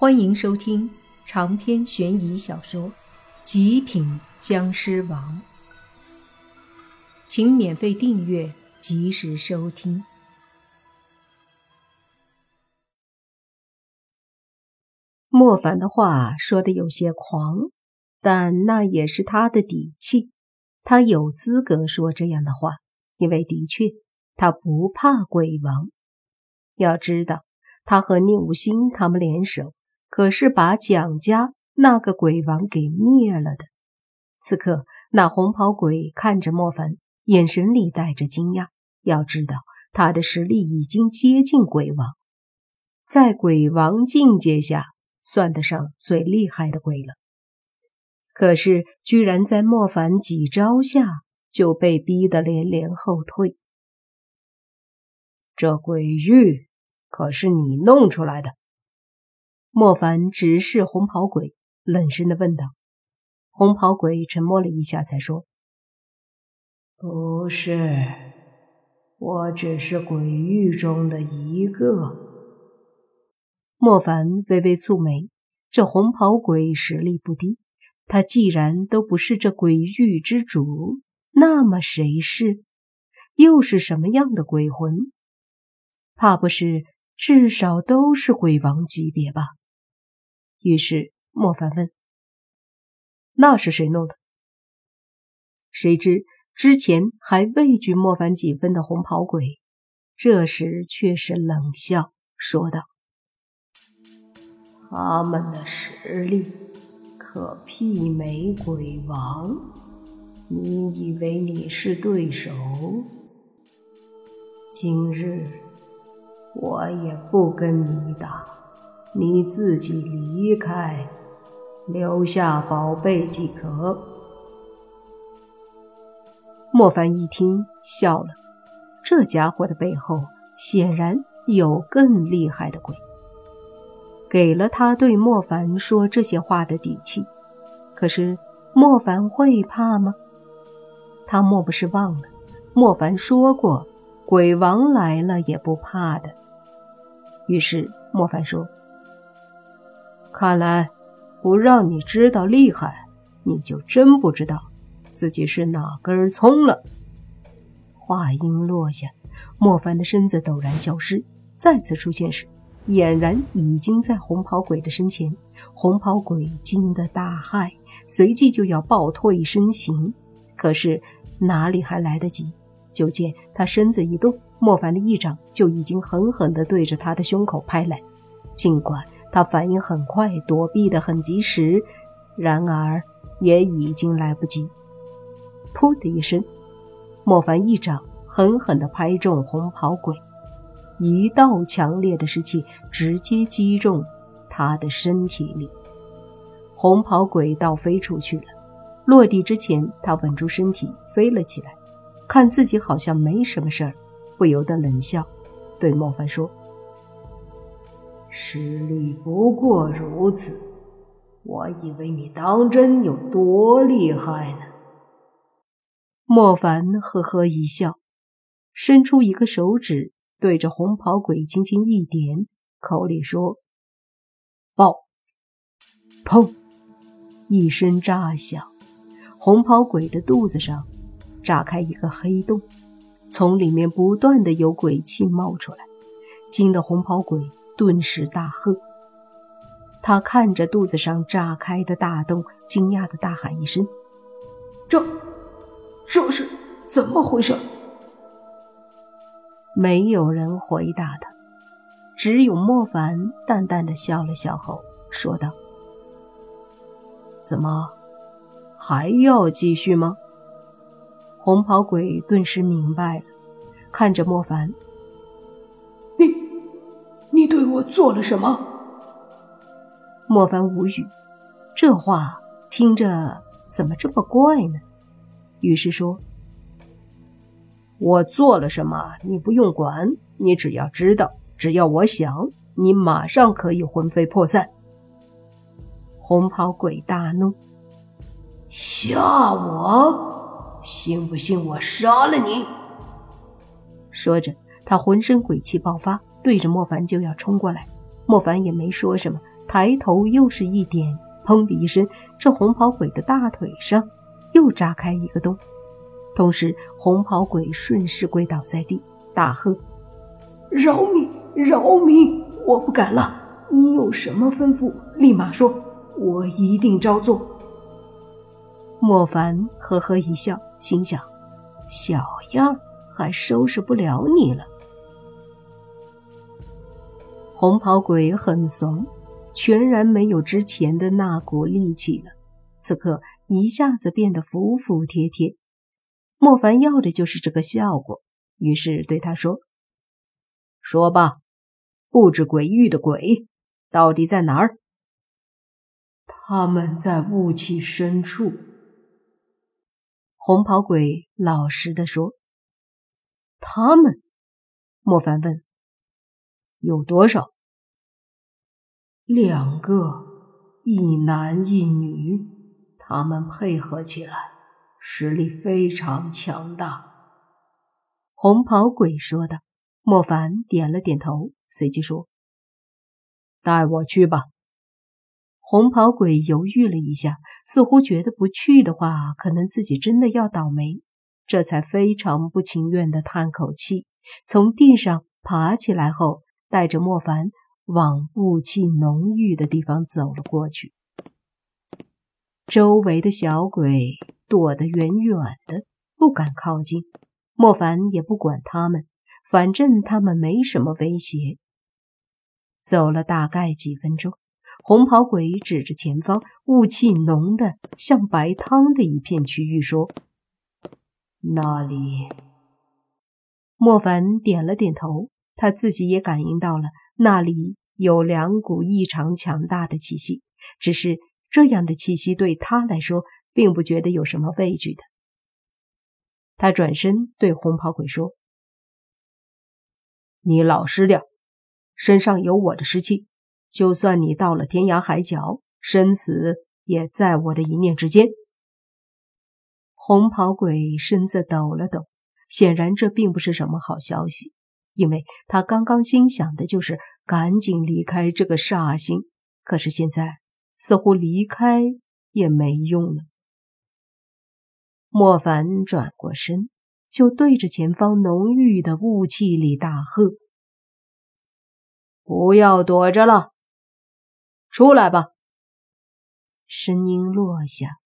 欢迎收听长篇悬疑小说《极品僵尸王》，请免费订阅，及时收听。莫凡的话说的有些狂，但那也是他的底气，他有资格说这样的话，因为的确他不怕鬼王。要知道，他和宁无心他们联手。可是把蒋家那个鬼王给灭了的。此刻，那红袍鬼看着莫凡，眼神里带着惊讶。要知道，他的实力已经接近鬼王，在鬼王境界下算得上最厉害的鬼了。可是，居然在莫凡几招下就被逼得连连后退。这鬼玉可是你弄出来的？莫凡直视红袍鬼，冷声的问道：“红袍鬼沉默了一下，才说：‘不是，我只是鬼域中的一个。’”莫凡微微蹙眉，这红袍鬼实力不低，他既然都不是这鬼域之主，那么谁是？又是什么样的鬼魂？怕不是至少都是鬼王级别吧？于是莫凡问：“那是谁弄的？”谁知之前还畏惧莫凡几分的红袍鬼，这时却是冷笑说道：“他们的实力可媲美鬼王，你以为你是对手？今日我也不跟你打。”你自己离开，留下宝贝即可。莫凡一听笑了，这家伙的背后显然有更厉害的鬼，给了他对莫凡说这些话的底气。可是莫凡会怕吗？他莫不是忘了莫凡说过，鬼王来了也不怕的。于是莫凡说。看来，不让你知道厉害，你就真不知道自己是哪根葱了。话音落下，莫凡的身子陡然消失，再次出现时，俨然已经在红袍鬼的身前。红袍鬼惊得大骇，随即就要暴退身形，可是哪里还来得及？就见他身子一动，莫凡的一掌就已经狠狠地对着他的胸口拍来，尽管。他反应很快，躲避的很及时，然而也已经来不及。噗的一声，莫凡一掌狠狠地拍中红袍鬼，一道强烈的湿气直接击中他的身体里。红袍鬼倒飞出去了，落地之前，他稳住身体飞了起来，看自己好像没什么事儿，不由得冷笑，对莫凡说。实力不过如此，我以为你当真有多厉害呢？莫凡呵呵一笑，伸出一个手指，对着红袍鬼轻轻一点，口里说：“爆！”砰！一声炸响，红袍鬼的肚子上炸开一个黑洞，从里面不断的有鬼气冒出来，惊得红袍鬼。顿时大喝，他看着肚子上炸开的大洞，惊讶的大喊一声：“这，这是怎么回事？”没有人回答他，只有莫凡淡淡的笑了笑后说道：“怎么，还要继续吗？”红袍鬼顿时明白了，看着莫凡。你对我做了什么？莫凡无语，这话听着怎么这么怪呢？于是说：“我做了什么，你不用管，你只要知道，只要我想，你马上可以魂飞魄散。”红袍鬼大怒：“吓我？信不信我杀了你？”说着，他浑身鬼气爆发。对着莫凡就要冲过来，莫凡也没说什么，抬头又是一点，砰的一声，这红袍鬼的大腿上又扎开一个洞，同时红袍鬼顺势跪倒在地，大喝：“饶命！饶命！我不敢了！你有什么吩咐，立马说，我一定照做。”莫凡呵呵一笑，心想：“小样，还收拾不了你了。”红袍鬼很怂。全然没有之前的那股力气了，此刻一下子变得服服帖帖。莫凡要的就是这个效果，于是对他说：“说吧，布置鬼域的鬼到底在哪儿？”他们在雾气深处。红袍鬼老实的说：“他们？”莫凡问：“有多少？”两个，一男一女，他们配合起来，实力非常强大。红袍鬼说的。莫凡点了点头，随即说：“带我去吧。”红袍鬼犹豫了一下，似乎觉得不去的话，可能自己真的要倒霉，这才非常不情愿的叹口气，从地上爬起来后，带着莫凡。往雾气浓郁的地方走了过去，周围的小鬼躲得远远的，不敢靠近。莫凡也不管他们，反正他们没什么威胁。走了大概几分钟，红袍鬼指着前方雾气浓的像白汤的一片区域说：“那里。”莫凡点了点头，他自己也感应到了。那里有两股异常强大的气息，只是这样的气息对他来说并不觉得有什么畏惧的。他转身对红袍鬼说：“你老实点，身上有我的尸气，就算你到了天涯海角，生死也在我的一念之间。”红袍鬼身子抖了抖，显然这并不是什么好消息。因为他刚刚心想的就是赶紧离开这个煞星，可是现在似乎离开也没用了。莫凡转过身，就对着前方浓郁的雾气里大喝：“不要躲着了，出来吧！”声音落下，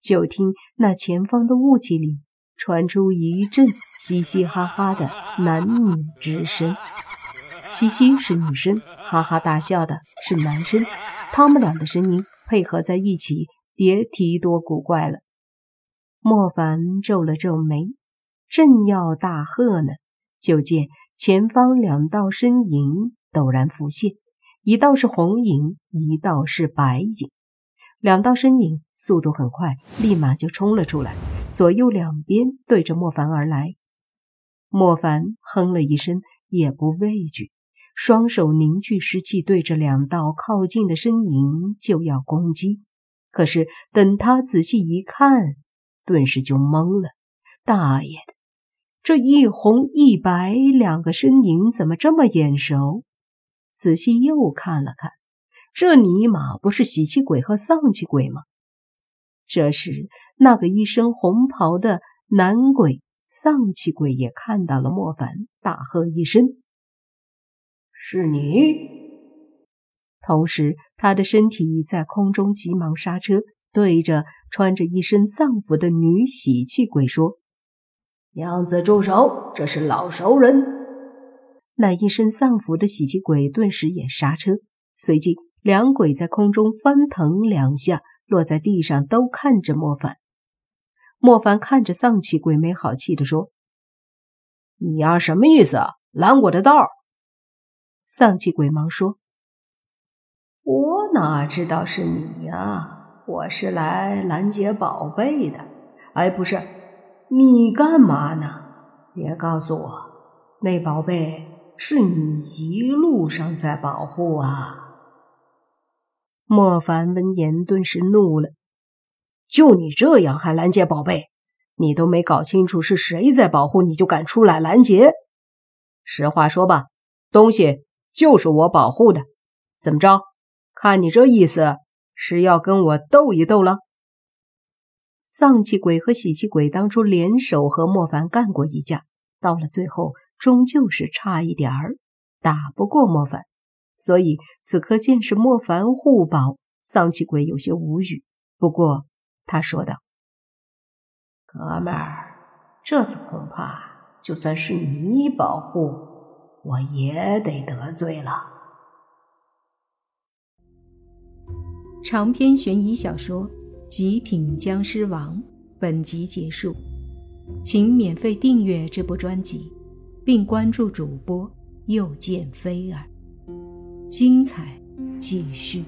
就听那前方的雾气里。传出一阵嘻嘻哈哈的男女之声，嘻嘻是女生，哈哈大笑的是男生，他们俩的声音配合在一起，别提多古怪了。莫凡皱了皱眉，正要大喝呢，就见前方两道身影陡然浮现，一道是红影，一道是白影，两道身影速度很快，立马就冲了出来。左右两边对着莫凡而来，莫凡哼了一声，也不畏惧，双手凝聚湿气，对着两道靠近的身影就要攻击。可是等他仔细一看，顿时就懵了：“大爷的，这一红一白两个身影怎么这么眼熟？”仔细又看了看，这尼玛不是喜气鬼和丧气鬼吗？这时。那个一身红袍的男鬼丧气鬼也看到了莫凡，大喝一声：“是你！”同时，他的身体在空中急忙刹车，对着穿着一身丧服的女喜气鬼说：“娘子住手！这是老熟人。”那一身丧服的喜气鬼顿时也刹车，随即两鬼在空中翻腾两下，落在地上，都看着莫凡。莫凡看着丧气鬼，没好气地说：“你丫什么意思啊？拦我的道？”丧气鬼忙说：“我哪知道是你呀？我是来拦截宝贝的。哎，不是，你干嘛呢？别告诉我，那宝贝是你一路上在保护啊！”莫凡闻言顿时怒了。就你这样还拦截宝贝？你都没搞清楚是谁在保护，你就敢出来拦截？实话说吧，东西就是我保护的，怎么着？看你这意思，是要跟我斗一斗了？丧气鬼和喜气鬼当初联手和莫凡干过一架，到了最后，终究是差一点儿打不过莫凡，所以此刻见是莫凡互保，丧气鬼有些无语。不过他说道：“哥们儿，这次恐怕就算是你保护，我也得得罪了。”长篇悬疑小说。《极品僵尸王》本集结束，请免费订阅这部专辑，并关注主播又见菲儿，精彩继续。